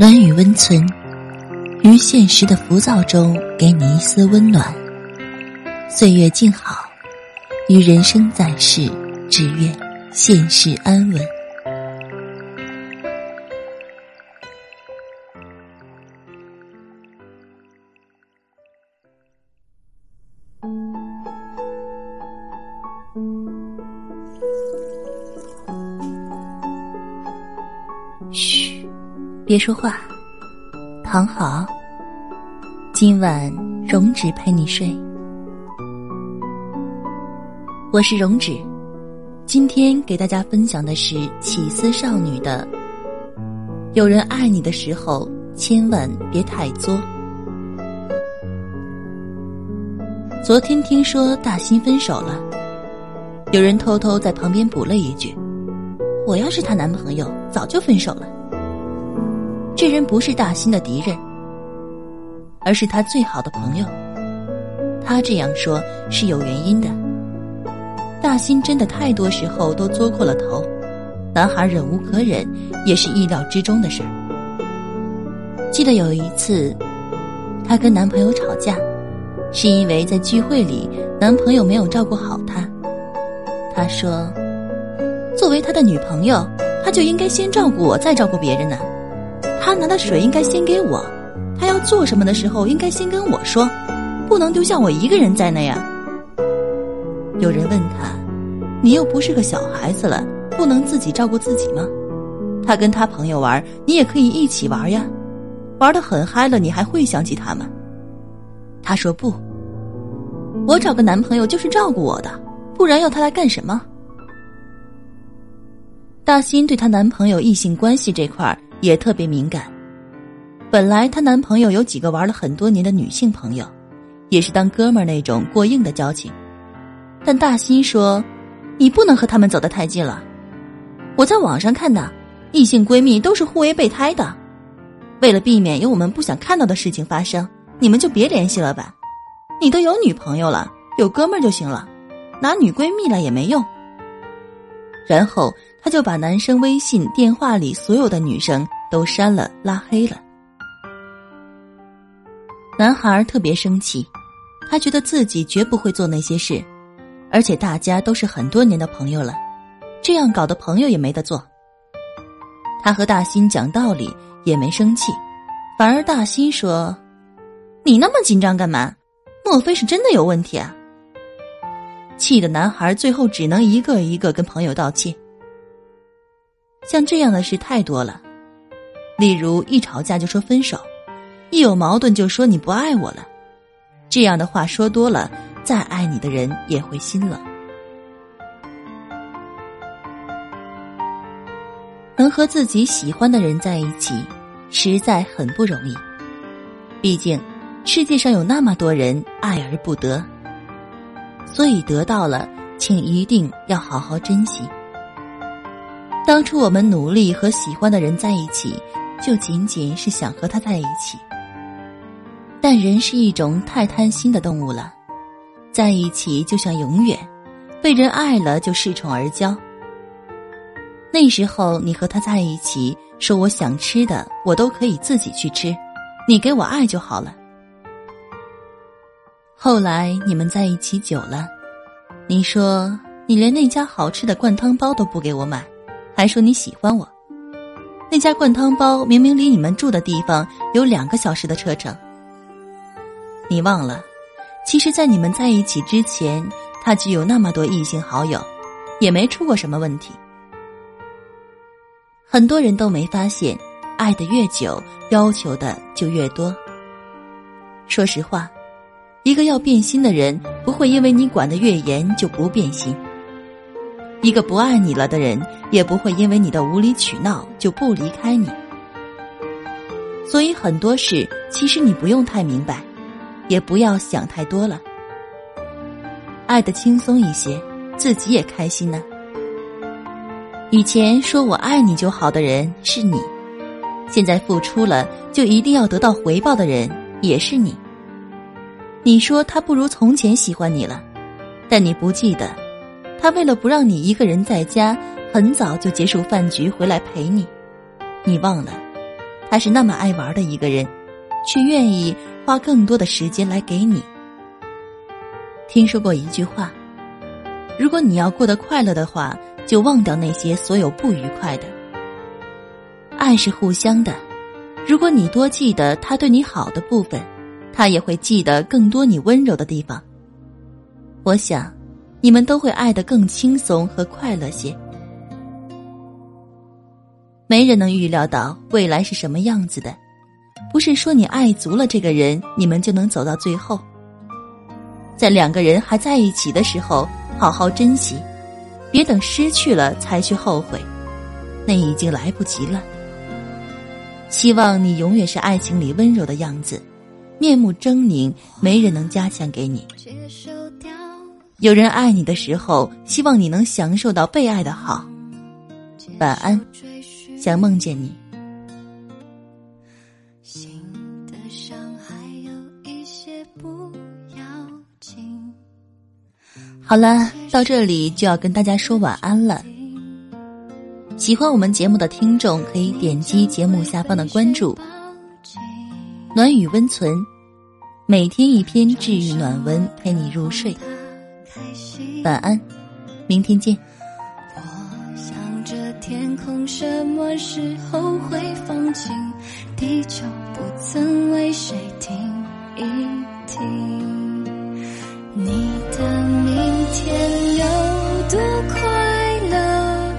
暖与温存，于现实的浮躁中给你一丝温暖。岁月静好，于人生在世，只愿现世安稳。别说话，躺好。今晚荣止陪你睡。我是荣止，今天给大家分享的是起思少女的：有人爱你的时候，千万别太作。昨天听说大新分手了，有人偷偷在旁边补了一句。我要是她男朋友，早就分手了。这人不是大新的敌人，而是他最好的朋友。他这样说是有原因的。大新真的太多时候都作过了头，男孩忍无可忍，也是意料之中的事儿。记得有一次，她跟男朋友吵架，是因为在聚会里男朋友没有照顾好她。她说。作为他的女朋友，他就应该先照顾我，再照顾别人呢。他拿的水应该先给我，他要做什么的时候应该先跟我说，不能丢下我一个人在那呀。有人问他：“你又不是个小孩子了，不能自己照顾自己吗？”他跟他朋友玩，你也可以一起玩呀。玩的很嗨了，你还会想起他吗？他说：“不，我找个男朋友就是照顾我的，不然要他来干什么？”大新对她男朋友异性关系这块儿也特别敏感。本来她男朋友有几个玩了很多年的女性朋友，也是当哥们儿那种过硬的交情。但大新说：“你不能和他们走得太近了。我在网上看的，异性闺蜜都是互为备胎的。为了避免有我们不想看到的事情发生，你们就别联系了吧。你都有女朋友了，有哥们儿就行了，拿女闺蜜了也没用。”然后。他就把男生微信、电话里所有的女生都删了、拉黑了。男孩特别生气，他觉得自己绝不会做那些事，而且大家都是很多年的朋友了，这样搞的朋友也没得做。他和大新讲道理也没生气，反而大新说：“你那么紧张干嘛？莫非是真的有问题啊？”气的男孩最后只能一个一个跟朋友道歉。像这样的事太多了，例如一吵架就说分手，一有矛盾就说你不爱我了，这样的话说多了，再爱你的人也会心冷。能和自己喜欢的人在一起，实在很不容易。毕竟，世界上有那么多人爱而不得，所以得到了，请一定要好好珍惜。当初我们努力和喜欢的人在一起，就仅仅是想和他在一起。但人是一种太贪心的动物了，在一起就想永远，被人爱了就恃宠而骄。那时候你和他在一起，说我想吃的我都可以自己去吃，你给我爱就好了。后来你们在一起久了，你说你连那家好吃的灌汤包都不给我买。还说你喜欢我，那家灌汤包明明离你们住的地方有两个小时的车程。你忘了，其实，在你们在一起之前，他就有那么多异性好友，也没出过什么问题。很多人都没发现，爱的越久，要求的就越多。说实话，一个要变心的人，不会因为你管的越严就不变心。一个不爱你了的人，也不会因为你的无理取闹就不离开你。所以很多事，其实你不用太明白，也不要想太多了。爱的轻松一些，自己也开心呢。以前说我爱你就好的人是你，现在付出了就一定要得到回报的人也是你。你说他不如从前喜欢你了，但你不记得。他为了不让你一个人在家，很早就结束饭局回来陪你。你忘了，他是那么爱玩的一个人，却愿意花更多的时间来给你。听说过一句话：如果你要过得快乐的话，就忘掉那些所有不愉快的。爱是互相的，如果你多记得他对你好的部分，他也会记得更多你温柔的地方。我想，你们都会爱得更轻松和快乐些。没人能预料到未来是什么样子的，不是说你爱足了这个人，你们就能走到最后。在两个人还在一起的时候，好好珍惜，别等失去了才去后悔，那已经来不及了。希望你永远是爱情里温柔的样子，面目狰狞，没人能加强给你。有人爱你的时候，希望你能享受到被爱的好。晚安。想梦见你。好了，到这里就要跟大家说晚安了。喜欢我们节目的听众可以点击节目下方的关注。暖与温存，每天一篇治愈暖文，陪你入睡。晚安，明天见。我想着天空什么时候会放晴？地球不曾为谁停一停？你的明天有多快乐？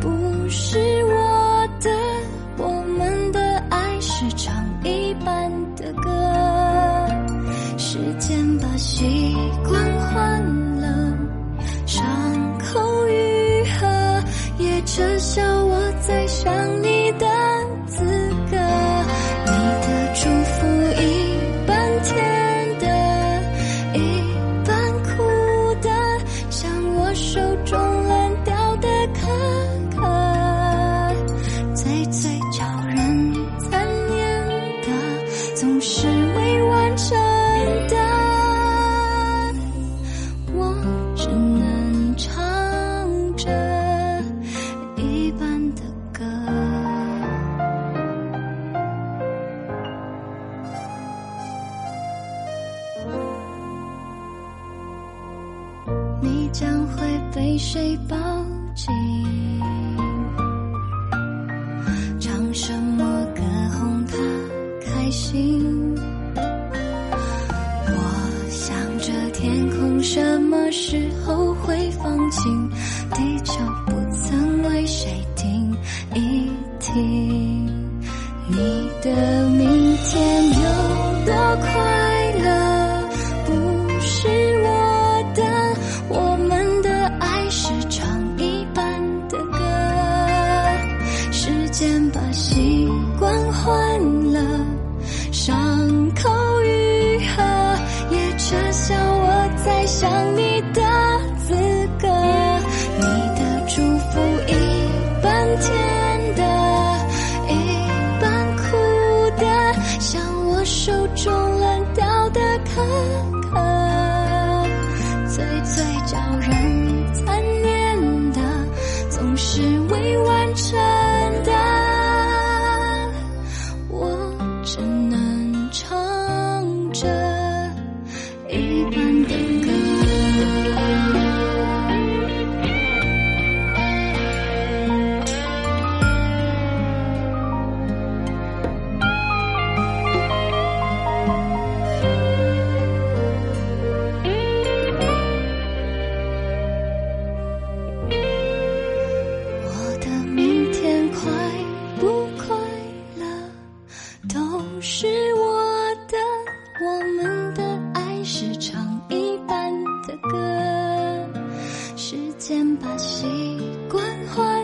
不是我的，我们的爱是唱一半的歌。时间把习什么时候会放晴？地球不曾为谁停一停？先把习惯换